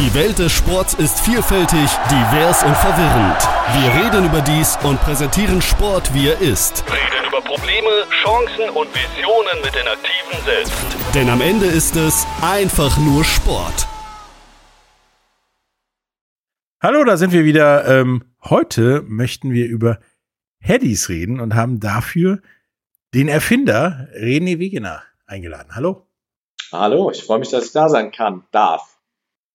Die Welt des Sports ist vielfältig, divers und verwirrend. Wir reden über dies und präsentieren Sport, wie er ist. Reden über Probleme, Chancen und Visionen mit den Aktiven selbst. Denn am Ende ist es einfach nur Sport. Hallo, da sind wir wieder. Ähm, heute möchten wir über Headies reden und haben dafür den Erfinder René Wegener eingeladen. Hallo. Hallo, ich freue mich, dass ich da sein kann, darf.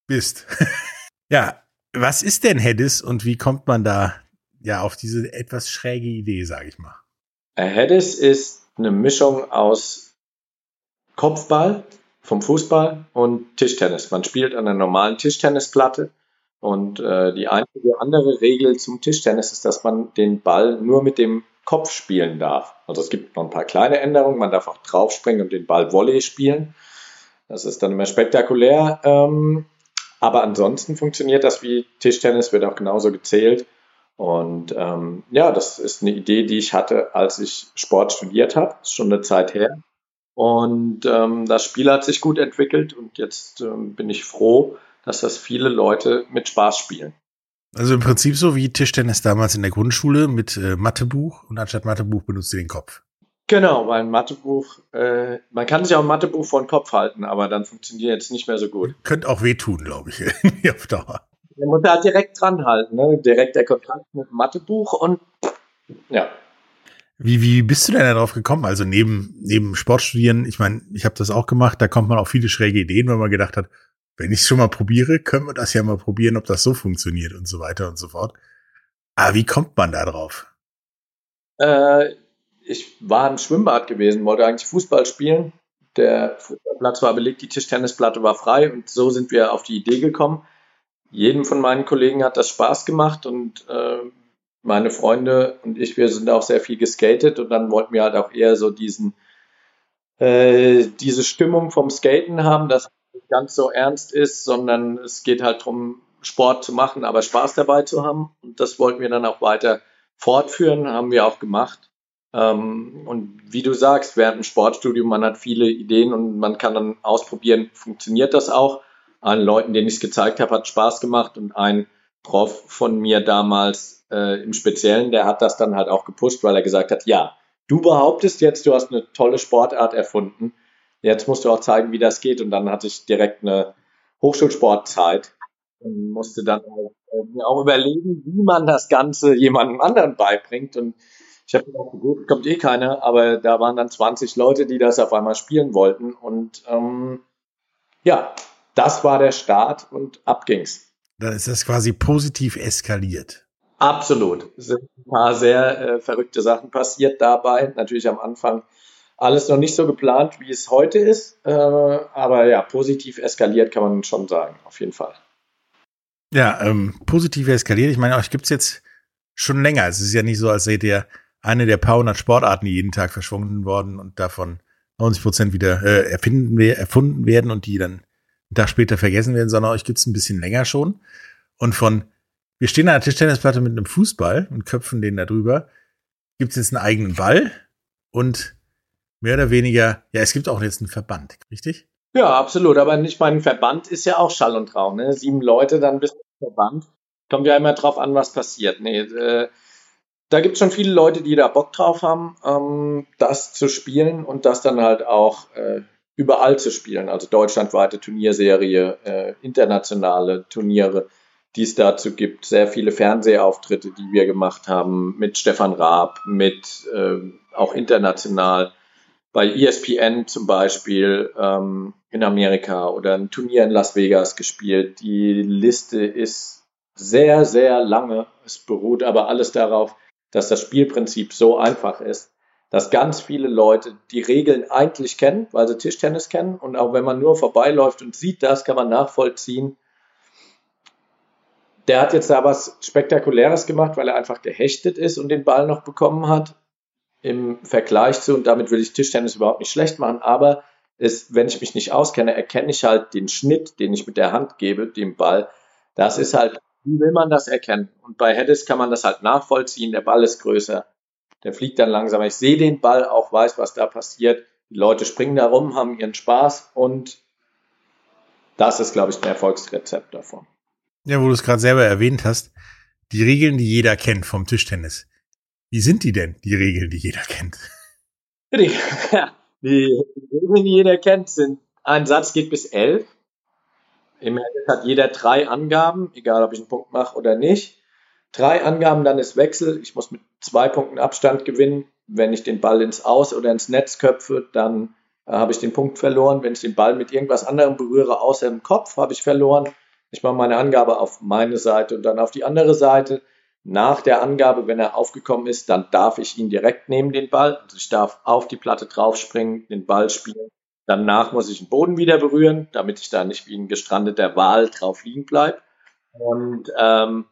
Bist. ja, was ist denn Headies und wie kommt man da ja auf diese etwas schräge Idee, sage ich mal? Headies ist eine Mischung aus Kopfball vom Fußball und Tischtennis. Man spielt an einer normalen Tischtennisplatte und äh, die einzige andere Regel zum Tischtennis ist, dass man den Ball nur mit dem Kopf spielen darf. Also es gibt noch ein paar kleine Änderungen. Man darf auch draufspringen und den Ball Volley spielen. Das ist dann immer spektakulär. Ähm, aber ansonsten funktioniert das wie Tischtennis, wird auch genauso gezählt. Und ähm, ja, das ist eine Idee, die ich hatte, als ich Sport studiert habe. Ist schon eine Zeit her. Und ähm, das Spiel hat sich gut entwickelt und jetzt ähm, bin ich froh, dass das viele Leute mit Spaß spielen. Also im Prinzip so wie Tischtennis damals in der Grundschule mit äh, Mathebuch und anstatt Mathebuch benutzt ihr den Kopf. Genau, weil ein Mathebuch, äh, man kann sich auch ein Mathebuch vor den Kopf halten, aber dann funktioniert es nicht mehr so gut. Könnte auch wehtun, glaube ich, auf Dauer. Man muss da direkt dran halten, ne? direkt der Kontakt mit dem Mathebuch und ja. Wie, wie bist du denn darauf gekommen? Also neben, neben Sportstudieren, ich meine, ich habe das auch gemacht, da kommt man auf viele schräge Ideen, wenn man gedacht hat, wenn ich es schon mal probiere, können wir das ja mal probieren, ob das so funktioniert und so weiter und so fort. Aber wie kommt man da drauf? Äh, ich war im Schwimmbad gewesen, wollte eigentlich Fußball spielen. Der Fußballplatz war belegt, die Tischtennisplatte war frei und so sind wir auf die Idee gekommen. Jedem von meinen Kollegen hat das Spaß gemacht und äh, meine Freunde und ich, wir sind auch sehr viel geskatet und dann wollten wir halt auch eher so diesen, äh, diese Stimmung vom Skaten haben, dass nicht ganz so ernst ist, sondern es geht halt darum, Sport zu machen, aber Spaß dabei zu haben. Und das wollten wir dann auch weiter fortführen, haben wir auch gemacht. Ähm, und wie du sagst, während dem Sportstudium, man hat viele Ideen und man kann dann ausprobieren, funktioniert das auch. Allen Leuten, denen ich es gezeigt habe, hat Spaß gemacht und ein Prof von mir damals äh, im Speziellen, der hat das dann halt auch gepusht, weil er gesagt hat, ja, du behauptest jetzt, du hast eine tolle Sportart erfunden jetzt musst du auch zeigen, wie das geht. Und dann hatte ich direkt eine Hochschulsportzeit und musste dann auch, äh, mir auch überlegen, wie man das Ganze jemandem anderen beibringt. Und ich habe gedacht, gut, kommt eh keiner, aber da waren dann 20 Leute, die das auf einmal spielen wollten. Und ähm, ja, das war der Start und ab ging's. Dann ist das quasi positiv eskaliert. Absolut. Es sind ein paar sehr äh, verrückte Sachen passiert dabei. Natürlich am Anfang alles noch nicht so geplant, wie es heute ist. Äh, aber ja, positiv eskaliert kann man schon sagen, auf jeden Fall. Ja, ähm, positiv eskaliert. Ich meine, euch gibt's jetzt schon länger. Es ist ja nicht so, als seht ihr eine der paar hundert Sportarten, die jeden Tag verschwunden worden und davon 90 Prozent wieder äh, erfinden, erfunden werden und die dann einen Tag später vergessen werden, sondern euch gibt's ein bisschen länger schon. Und von, wir stehen an einer Tischtennisplatte mit einem Fußball und köpfen den da drüber, gibt's jetzt einen eigenen Ball und mehr oder weniger, ja, es gibt auch jetzt einen Verband, richtig? Ja, absolut. Aber nicht mein Verband ist ja auch Schall und Traum. Ne? Sieben Leute, dann bist du Verband. Kommt ja immer drauf an, was passiert. Nee, äh, da gibt es schon viele Leute, die da Bock drauf haben, ähm, das zu spielen und das dann halt auch äh, überall zu spielen. Also deutschlandweite Turnierserie, äh, internationale Turniere, die es dazu gibt. Sehr viele Fernsehauftritte, die wir gemacht haben mit Stefan Raab, mit äh, auch international bei ESPN zum Beispiel ähm, in Amerika oder ein Turnier in Las Vegas gespielt. Die Liste ist sehr, sehr lange. Es beruht aber alles darauf, dass das Spielprinzip so einfach ist, dass ganz viele Leute die Regeln eigentlich kennen, weil sie Tischtennis kennen. Und auch wenn man nur vorbeiläuft und sieht das, kann man nachvollziehen. Der hat jetzt da was Spektakuläres gemacht, weil er einfach gehechtet ist und den Ball noch bekommen hat im Vergleich zu, und damit will ich Tischtennis überhaupt nicht schlecht machen, aber ist, wenn ich mich nicht auskenne, erkenne ich halt den Schnitt, den ich mit der Hand gebe, dem Ball. Das ist halt, wie will man das erkennen? Und bei Hedis kann man das halt nachvollziehen. Der Ball ist größer, der fliegt dann langsamer. Ich sehe den Ball, auch weiß, was da passiert. Die Leute springen da rum, haben ihren Spaß und das ist, glaube ich, ein Erfolgsrezept davon. Ja, wo du es gerade selber erwähnt hast, die Regeln, die jeder kennt vom Tischtennis. Wie sind die denn, die Regeln, die jeder kennt? Die, die Regeln, die jeder kennt, sind, ein Satz geht bis elf. Im Endeffekt hat jeder drei Angaben, egal ob ich einen Punkt mache oder nicht. Drei Angaben, dann ist Wechsel. Ich muss mit zwei Punkten Abstand gewinnen. Wenn ich den Ball ins Aus oder ins Netz köpfe, dann äh, habe ich den Punkt verloren. Wenn ich den Ball mit irgendwas anderem berühre, außer dem Kopf, habe ich verloren. Ich mache meine Angabe auf meine Seite und dann auf die andere Seite. Nach der Angabe, wenn er aufgekommen ist, dann darf ich ihn direkt nehmen, den Ball. Also ich darf auf die Platte draufspringen, den Ball spielen. Danach muss ich den Boden wieder berühren, damit ich da nicht wie ein gestrandeter Wal drauf liegen bleibe. Und ähm,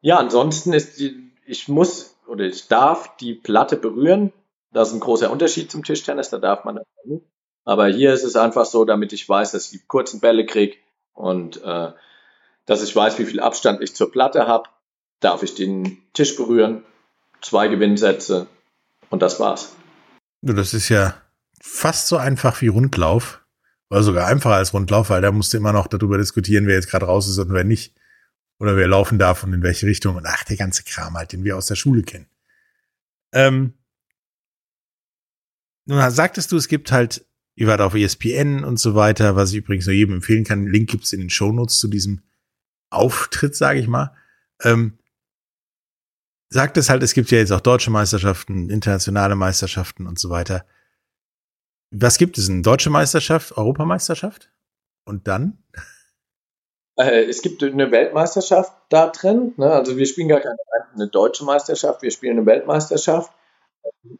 ja, ansonsten ist die, ich muss oder ich darf die Platte berühren. Das ist ein großer Unterschied zum Tischtennis, da darf man das nicht. Aber hier ist es einfach so, damit ich weiß, dass ich die kurzen Bälle kriege und äh, dass ich weiß, wie viel Abstand ich zur Platte habe, darf ich den Tisch berühren, zwei Gewinnsätze und das war's. Das ist ja fast so einfach wie Rundlauf. Oder sogar einfacher als Rundlauf, weil da musst du immer noch darüber diskutieren, wer jetzt gerade raus ist und wer nicht. Oder wer laufen darf und in welche Richtung. Und ach, der ganze Kram halt, den wir aus der Schule kennen. Ähm, nun sagtest du, es gibt halt, ihr wart auf ESPN und so weiter, was ich übrigens nur jedem empfehlen kann. Link gibt's in den Shownotes zu diesem Auftritt, sage ich mal. Ähm, sagt es halt, es gibt ja jetzt auch deutsche Meisterschaften, internationale Meisterschaften und so weiter. Was gibt es? Eine deutsche Meisterschaft, Europameisterschaft? Und dann? Äh, es gibt eine Weltmeisterschaft da drin. Ne? Also wir spielen gar keine eine deutsche Meisterschaft, wir spielen eine Weltmeisterschaft.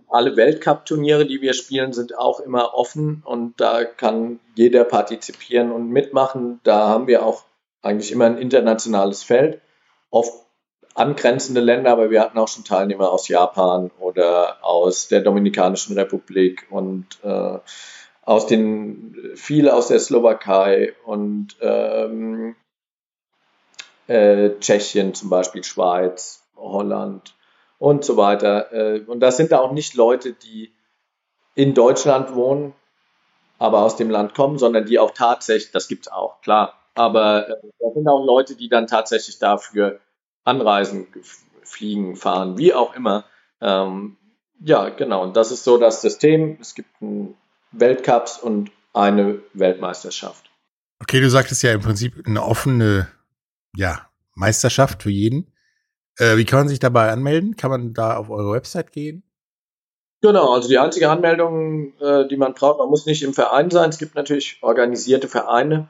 Alle Weltcup-Turniere, die wir spielen, sind auch immer offen und da kann jeder partizipieren und mitmachen. Da haben wir auch eigentlich immer ein internationales Feld. Oft angrenzende Länder, aber wir hatten auch schon Teilnehmer aus Japan oder aus der Dominikanischen Republik und äh, aus den viele aus der Slowakei und ähm, äh, Tschechien zum Beispiel, Schweiz, Holland und so weiter. Äh, und das sind da auch nicht Leute, die in Deutschland wohnen, aber aus dem Land kommen, sondern die auch tatsächlich, das gibt es auch, klar, aber äh, das sind auch Leute, die dann tatsächlich dafür anreisen, fliegen, fahren, wie auch immer. Ähm, ja, genau. Und das ist so das System. Es gibt einen Weltcups und eine Weltmeisterschaft. Okay, du sagtest ja im Prinzip eine offene ja, Meisterschaft für jeden. Äh, wie kann man sich dabei anmelden? Kann man da auf eure Website gehen? Genau, also die einzige Anmeldung, äh, die man braucht, man muss nicht im Verein sein. Es gibt natürlich organisierte Vereine,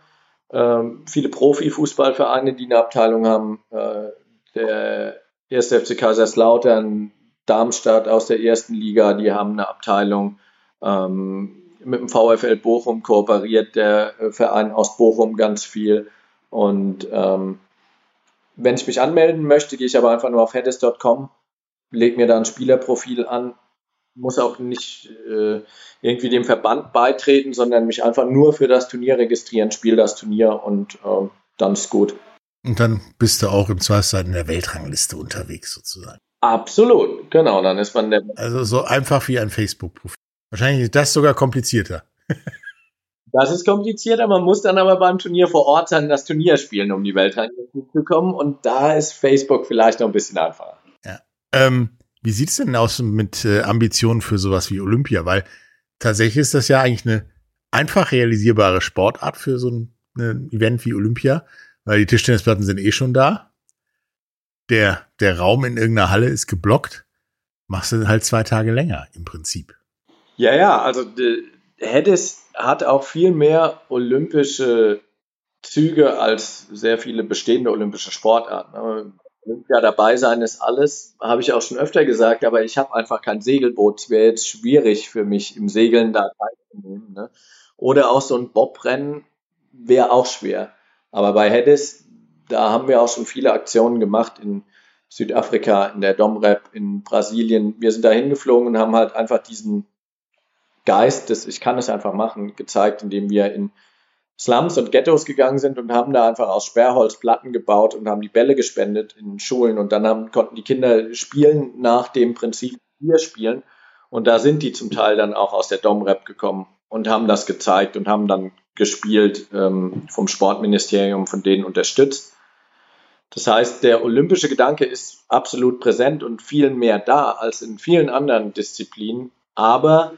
ähm, viele Profifußballvereine, die eine Abteilung haben. Äh, der erste FC Kaiserslautern, Darmstadt aus der ersten Liga, die haben eine Abteilung. Ähm, mit dem VfL Bochum kooperiert der Verein aus Bochum ganz viel. Und ähm, wenn ich mich anmelden möchte, gehe ich aber einfach nur auf headis.com, lege mir da ein Spielerprofil an, muss auch nicht äh, irgendwie dem Verband beitreten, sondern mich einfach nur für das Turnier registrieren, spiele das Turnier und äh, dann ist gut. Und dann bist du auch im Zweifelsfall in der Weltrangliste unterwegs sozusagen. Absolut, genau. Dann ist man der. Also so einfach wie ein Facebook-Profil. Wahrscheinlich ist das sogar komplizierter. das ist komplizierter. Man muss dann aber beim Turnier vor Ort sein, das Turnier spielen, um die Weltrangliste zu kommen. Und da ist Facebook vielleicht noch ein bisschen einfacher. Ja. Ähm, wie sieht es denn aus mit äh, Ambitionen für sowas wie Olympia? Weil tatsächlich ist das ja eigentlich eine einfach realisierbare Sportart für so ein, ein Event wie Olympia weil die Tischtennisplatten sind eh schon da. Der, der Raum in irgendeiner Halle ist geblockt. Machst du halt zwei Tage länger im Prinzip. Ja, ja, also Hedis hat auch viel mehr olympische Züge als sehr viele bestehende olympische Sportarten. Olympia dabei sein ist alles, habe ich auch schon öfter gesagt, aber ich habe einfach kein Segelboot. Es wäre jetzt schwierig für mich, im Segeln da teilzunehmen. Ne? Oder auch so ein Bobrennen wäre auch schwer. Aber bei Hedis, da haben wir auch schon viele Aktionen gemacht in Südafrika, in der Domrep, in Brasilien. Wir sind da hingeflogen und haben halt einfach diesen Geist des Ich kann es einfach machen gezeigt, indem wir in Slums und Ghettos gegangen sind und haben da einfach aus Sperrholz Platten gebaut und haben die Bälle gespendet in Schulen und dann haben, konnten die Kinder spielen nach dem Prinzip wir spielen und da sind die zum Teil dann auch aus der Domrep gekommen und haben das gezeigt und haben dann gespielt, ähm, vom Sportministerium, von denen unterstützt. Das heißt, der olympische Gedanke ist absolut präsent und viel mehr da als in vielen anderen Disziplinen. Aber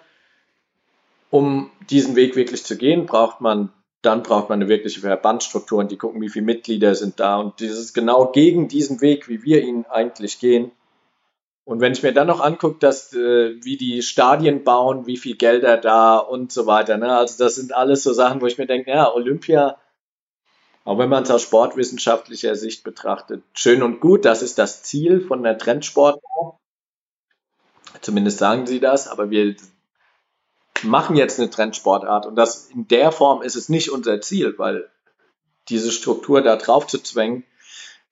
um diesen Weg wirklich zu gehen, braucht man, dann braucht man eine wirkliche Verbandsstruktur und die gucken, wie viele Mitglieder sind da. Und dieses genau gegen diesen Weg, wie wir ihn eigentlich gehen, und wenn ich mir dann noch angucke, dass äh, wie die Stadien bauen, wie viel Gelder da und so weiter, ne? also das sind alles so Sachen, wo ich mir denke, ja, Olympia, auch wenn man es aus sportwissenschaftlicher Sicht betrachtet, schön und gut, das ist das Ziel von der Trendsport. Zumindest sagen sie das, aber wir machen jetzt eine Trendsportart und das in der Form ist es nicht unser Ziel, weil diese Struktur da drauf zu zwängen,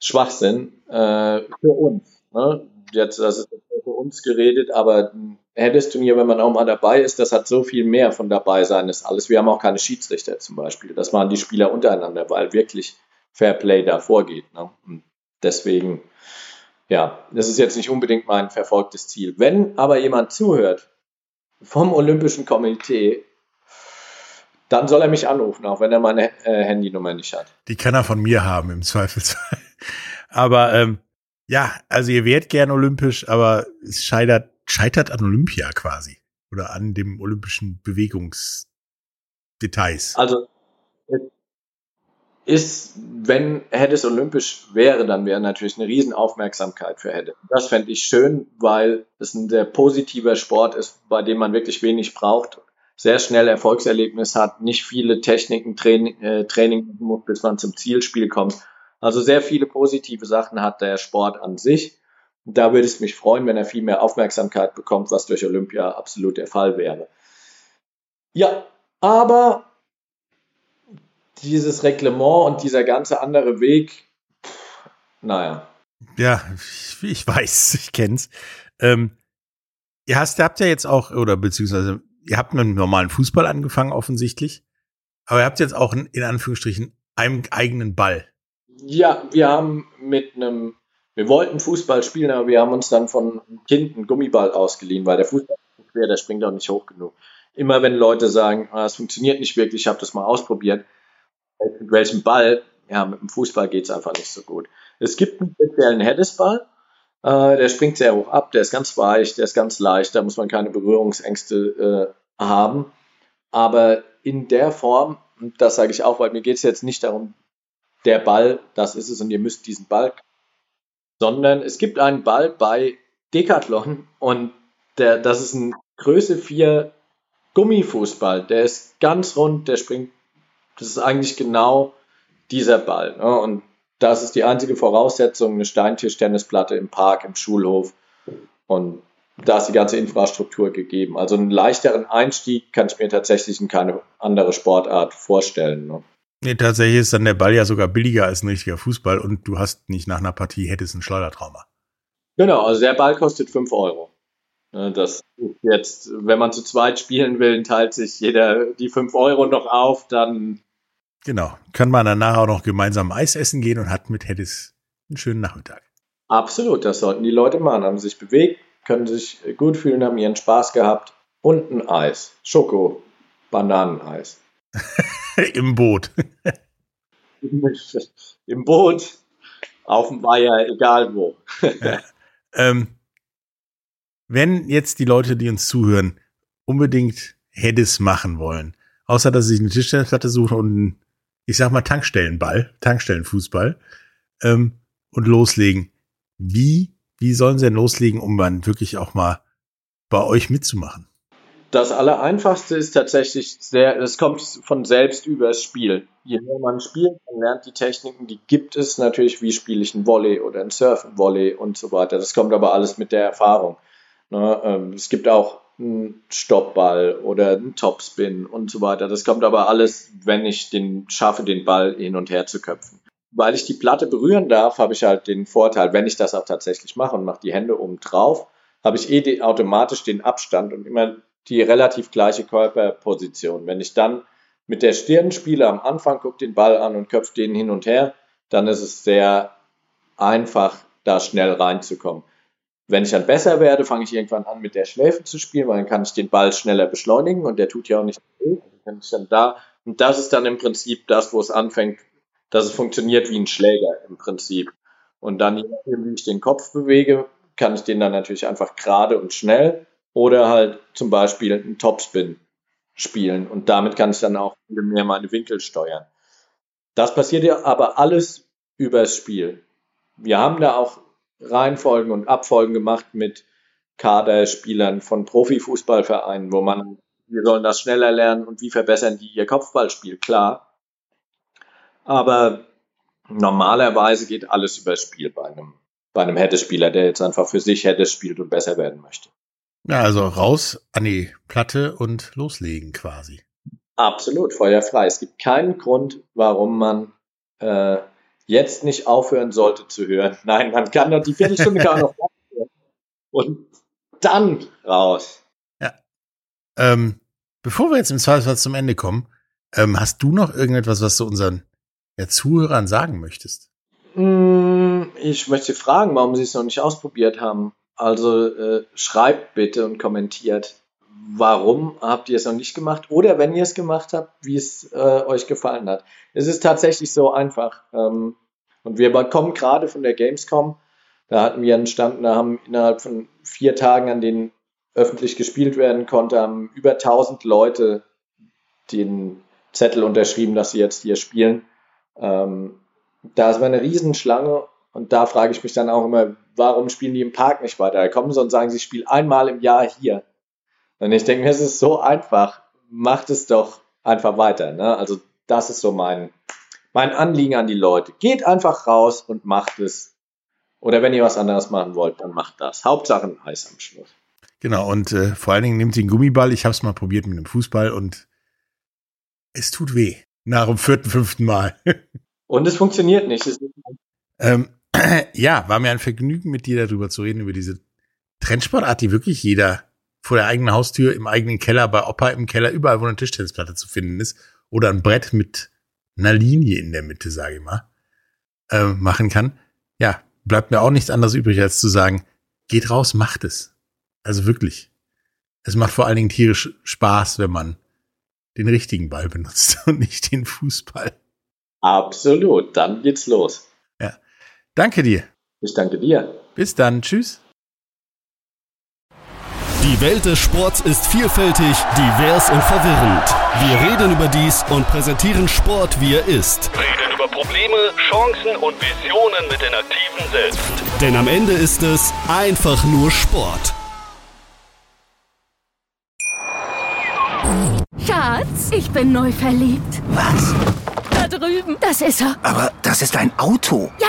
Schwachsinn äh, für uns. Ne? Jetzt, das ist für uns geredet, aber ein Tennisturnier, wenn man auch mal dabei ist, das hat so viel mehr von dabei sein, ist alles. Wir haben auch keine Schiedsrichter zum Beispiel. Das machen die Spieler untereinander, weil wirklich Fair Play da vorgeht. Ne? Deswegen, ja, das ist jetzt nicht unbedingt mein verfolgtes Ziel. Wenn aber jemand zuhört vom Olympischen Komitee, dann soll er mich anrufen, auch wenn er meine äh, Handynummer nicht hat. Die kann er von mir haben, im Zweifelsfall. Aber ähm, ja, also ihr wärt gern olympisch, aber es scheitert, scheitert an Olympia quasi. Oder an dem olympischen Bewegungsdetails. Also ist, wenn Heddes olympisch wäre, dann wäre natürlich eine Riesenaufmerksamkeit für Hedde. Das fände ich schön, weil es ein sehr positiver Sport ist, bei dem man wirklich wenig braucht, sehr schnell Erfolgserlebnis hat, nicht viele Techniken, Training, äh, Training bis man zum Zielspiel kommt. Also sehr viele positive Sachen hat der Sport an sich. Da würde es mich freuen, wenn er viel mehr Aufmerksamkeit bekommt, was durch Olympia absolut der Fall wäre. Ja, aber dieses Reglement und dieser ganze andere Weg, pff, naja. Ja, ich, ich, weiß, ich kenn's. Ähm, ihr hast, habt ja jetzt auch, oder beziehungsweise ihr habt mit einem normalen Fußball angefangen, offensichtlich. Aber ihr habt jetzt auch in Anführungsstrichen einen eigenen Ball. Ja, wir haben mit einem, wir wollten Fußball spielen, aber wir haben uns dann von einem Kind einen Gummiball ausgeliehen, weil der Fußball ist schwer, der springt auch nicht hoch genug. Immer wenn Leute sagen, ah, es funktioniert nicht wirklich, ich habe das mal ausprobiert, mit welchem Ball, ja, mit dem Fußball geht es einfach nicht so gut. Es gibt einen speziellen Headesball, äh, der springt sehr hoch ab, der ist ganz weich, der ist ganz leicht, da muss man keine Berührungsängste äh, haben. Aber in der Form, das sage ich auch, weil mir geht es jetzt nicht darum, der Ball, das ist es und ihr müsst diesen Ball, sondern es gibt einen Ball bei Decathlon und der, das ist ein Größe 4 Gummifußball, der ist ganz rund, der springt, das ist eigentlich genau dieser Ball. Ne? Und das ist die einzige Voraussetzung, eine Steintischtennisplatte im Park, im Schulhof. Und da ist die ganze Infrastruktur gegeben. Also einen leichteren Einstieg kann ich mir tatsächlich in keine andere Sportart vorstellen. Ne? Nee, tatsächlich ist dann der Ball ja sogar billiger als ein richtiger Fußball und du hast nicht nach einer Partie hättest ein Schleudertrauma. Genau, also der Ball kostet 5 Euro. Das ist jetzt, wenn man zu zweit spielen will, teilt sich jeder die 5 Euro noch auf, dann. Genau. Kann man danach auch noch gemeinsam Eis essen gehen und hat mit Heddes einen schönen Nachmittag. Absolut, das sollten die Leute machen. Haben sich bewegt, können sich gut fühlen, haben ihren Spaß gehabt. Und ein Eis. Schoko, Bananeneis. Im Boot. Im Boot, auf dem Weiher, egal wo. ja. ähm, wenn jetzt die Leute, die uns zuhören, unbedingt Hedis machen wollen, außer dass sie sich eine Tischtennisplatte suchen und einen, ich sag mal, Tankstellenball, Tankstellenfußball, ähm, und loslegen, wie, wie sollen sie denn loslegen, um dann wirklich auch mal bei euch mitzumachen? Das Allereinfachste ist tatsächlich sehr, es kommt von selbst übers Spiel. Je mehr man spielt, man lernt die Techniken, die gibt es natürlich, wie spiele ich ein Volley oder ein Surf-Volley und so weiter. Das kommt aber alles mit der Erfahrung. Ne? Ähm, es gibt auch einen Stoppball oder einen Topspin und so weiter. Das kommt aber alles, wenn ich den schaffe, den Ball hin und her zu köpfen. Weil ich die Platte berühren darf, habe ich halt den Vorteil, wenn ich das auch tatsächlich mache und mache die Hände oben drauf, habe ich eh automatisch den Abstand und immer die relativ gleiche Körperposition. Wenn ich dann mit der Stirn spiele am Anfang, gucke den Ball an und köpfe den hin und her, dann ist es sehr einfach, da schnell reinzukommen. Wenn ich dann besser werde, fange ich irgendwann an, mit der Schläfe zu spielen, weil dann kann ich den Ball schneller beschleunigen und der tut ja auch nicht weh. Ich dann da Und das ist dann im Prinzip das, wo es anfängt, dass es funktioniert wie ein Schläger im Prinzip. Und dann, wie ich den Kopf bewege, kann ich den dann natürlich einfach gerade und schnell oder halt zum Beispiel einen Topspin spielen. Und damit kann ich dann auch mehr meine Winkel steuern. Das passiert ja aber alles übers Spiel. Wir haben da auch Reihenfolgen und Abfolgen gemacht mit Kaderspielern von Profifußballvereinen, wo man, wir sollen das schneller lernen und wie verbessern die ihr Kopfballspiel, klar. Aber normalerweise geht alles übers Spiel bei einem, bei einem Hätte-Spieler, der jetzt einfach für sich Hätte spielt und besser werden möchte. Ja, also raus an die Platte und loslegen quasi. Absolut, feuerfrei. Es gibt keinen Grund, warum man äh, jetzt nicht aufhören sollte zu hören. Nein, man kann doch die Viertelstunde gar noch hören. Und dann raus. Ja. Ähm, bevor wir jetzt im Zweifelsfall zum Ende kommen, ähm, hast du noch irgendetwas, was du unseren ja, Zuhörern sagen möchtest? Hm, ich möchte fragen, warum sie es noch nicht ausprobiert haben. Also äh, schreibt bitte und kommentiert, warum habt ihr es noch nicht gemacht oder wenn ihr es gemacht habt, wie es äh, euch gefallen hat. Es ist tatsächlich so einfach. Ähm, und wir kommen gerade von der Gamescom. Da hatten wir einen Stand, da haben innerhalb von vier Tagen, an denen öffentlich gespielt werden konnte, haben über 1000 Leute den Zettel unterschrieben, dass sie jetzt hier spielen. Ähm, da ist eine Riesenschlange und da frage ich mich dann auch immer, warum spielen die im Park nicht weiter? Da kommen sie und sagen, sie spielen einmal im Jahr hier. Und ich denke mir, es ist so einfach, macht es doch einfach weiter. Ne? Also das ist so mein, mein Anliegen an die Leute. Geht einfach raus und macht es. Oder wenn ihr was anderes machen wollt, dann macht das. Hauptsache ein Eis am Schluss. Genau, und äh, vor allen Dingen nehmt den Gummiball. Ich habe es mal probiert mit dem Fußball und es tut weh. Nach dem vierten, fünften Mal. und es funktioniert nicht. Ähm, ja, war mir ein Vergnügen, mit dir darüber zu reden, über diese Trendsportart, die wirklich jeder vor der eigenen Haustür, im eigenen Keller, bei Opa im Keller, überall, wo eine Tischtennisplatte zu finden ist, oder ein Brett mit einer Linie in der Mitte, sage ich mal, äh, machen kann. Ja, bleibt mir auch nichts anderes übrig, als zu sagen, geht raus, macht es. Also wirklich. Es macht vor allen Dingen tierisch Spaß, wenn man den richtigen Ball benutzt und nicht den Fußball. Absolut, dann geht's los. Danke dir. Ich danke dir. Bis dann. Tschüss. Die Welt des Sports ist vielfältig, divers und verwirrend. Wir reden über dies und präsentieren Sport, wie er ist. Reden über Probleme, Chancen und Visionen mit den Aktiven selbst. Denn am Ende ist es einfach nur Sport. Schatz, ich bin neu verliebt. Was? Da drüben. Das ist er. Aber das ist ein Auto. Ja,